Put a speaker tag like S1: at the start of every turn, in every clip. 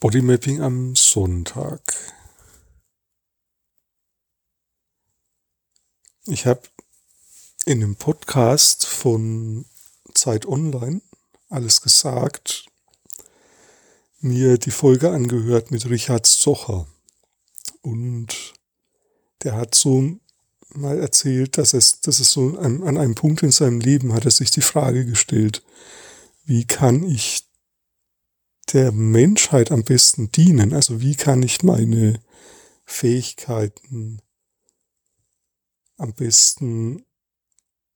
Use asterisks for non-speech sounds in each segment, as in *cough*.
S1: Bodymapping am Sonntag. Ich habe in dem Podcast von Zeit Online alles gesagt, mir die Folge angehört mit Richard Zocher. Und der hat so mal erzählt, dass es, dass es so an, an einem Punkt in seinem Leben hat er sich die Frage gestellt, wie kann ich der Menschheit am besten dienen? Also wie kann ich meine Fähigkeiten am besten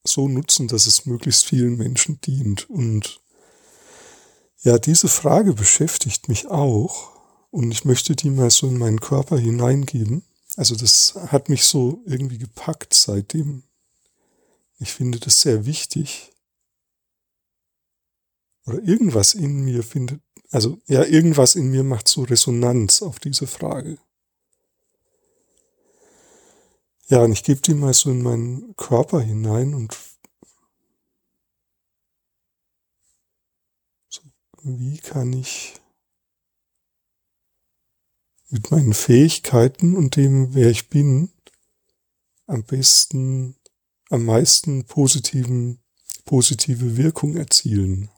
S1: so nutzen, dass es möglichst vielen Menschen dient? Und ja, diese Frage beschäftigt mich auch und ich möchte die mal so in meinen Körper hineingeben. Also das hat mich so irgendwie gepackt seitdem. Ich finde das sehr wichtig. Oder irgendwas in mir findet, also ja, irgendwas in mir macht so Resonanz auf diese Frage. Ja, und ich gebe die mal so in meinen Körper hinein und so, wie kann ich mit meinen Fähigkeiten und dem, wer ich bin, am besten, am meisten positiven, positive Wirkung erzielen.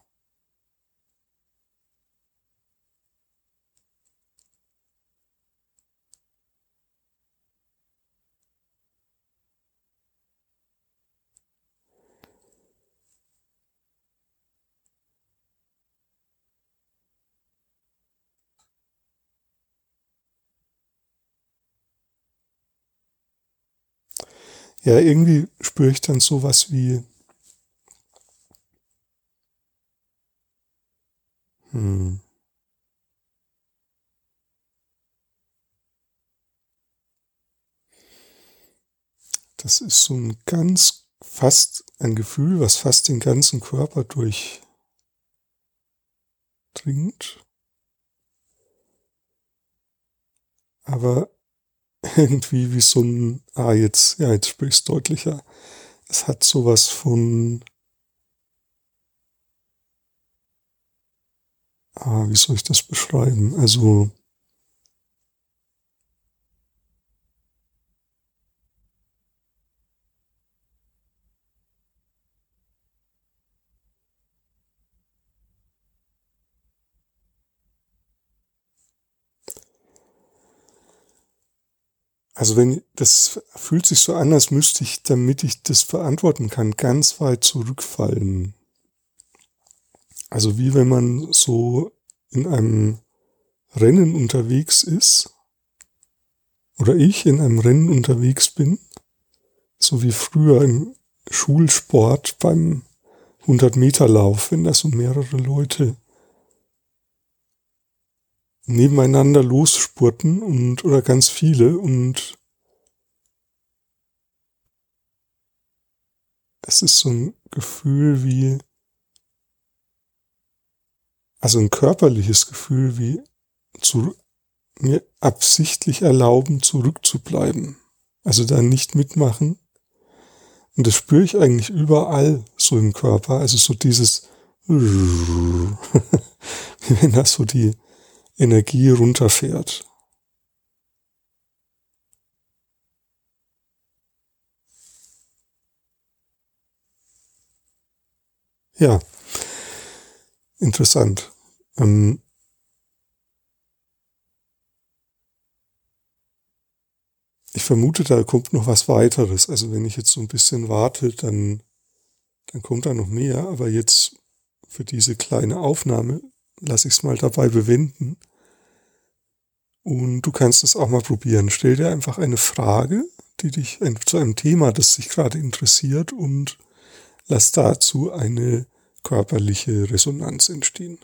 S1: Ja, irgendwie spüre ich dann sowas wie, hm, das ist so ein ganz, fast ein Gefühl, was fast den ganzen Körper durchdringt. Aber irgendwie wie so ein, ah, jetzt, ja, jetzt sprichst deutlicher. Es hat sowas von, ah, wie soll ich das beschreiben? Also, Also wenn, das fühlt sich so an, als müsste ich, damit ich das verantworten kann, ganz weit zurückfallen. Also wie wenn man so in einem Rennen unterwegs ist, oder ich in einem Rennen unterwegs bin, so wie früher im Schulsport beim 100 Meter Lauf, wenn da so mehrere Leute nebeneinander losspurten und oder ganz viele und es ist so ein Gefühl wie also ein körperliches Gefühl wie zu mir absichtlich erlauben zurückzubleiben. Also da nicht mitmachen. Und das spüre ich eigentlich überall so im Körper. Also so dieses *laughs* wenn das so die Energie runterfährt. Ja, interessant. Ähm ich vermute, da kommt noch was weiteres. Also wenn ich jetzt so ein bisschen warte, dann, dann kommt da noch mehr. Aber jetzt für diese kleine Aufnahme lasse ich es mal dabei bewenden. Und du kannst es auch mal probieren. Stell dir einfach eine Frage, die dich zu einem Thema, das dich gerade interessiert und lass dazu eine körperliche Resonanz entstehen.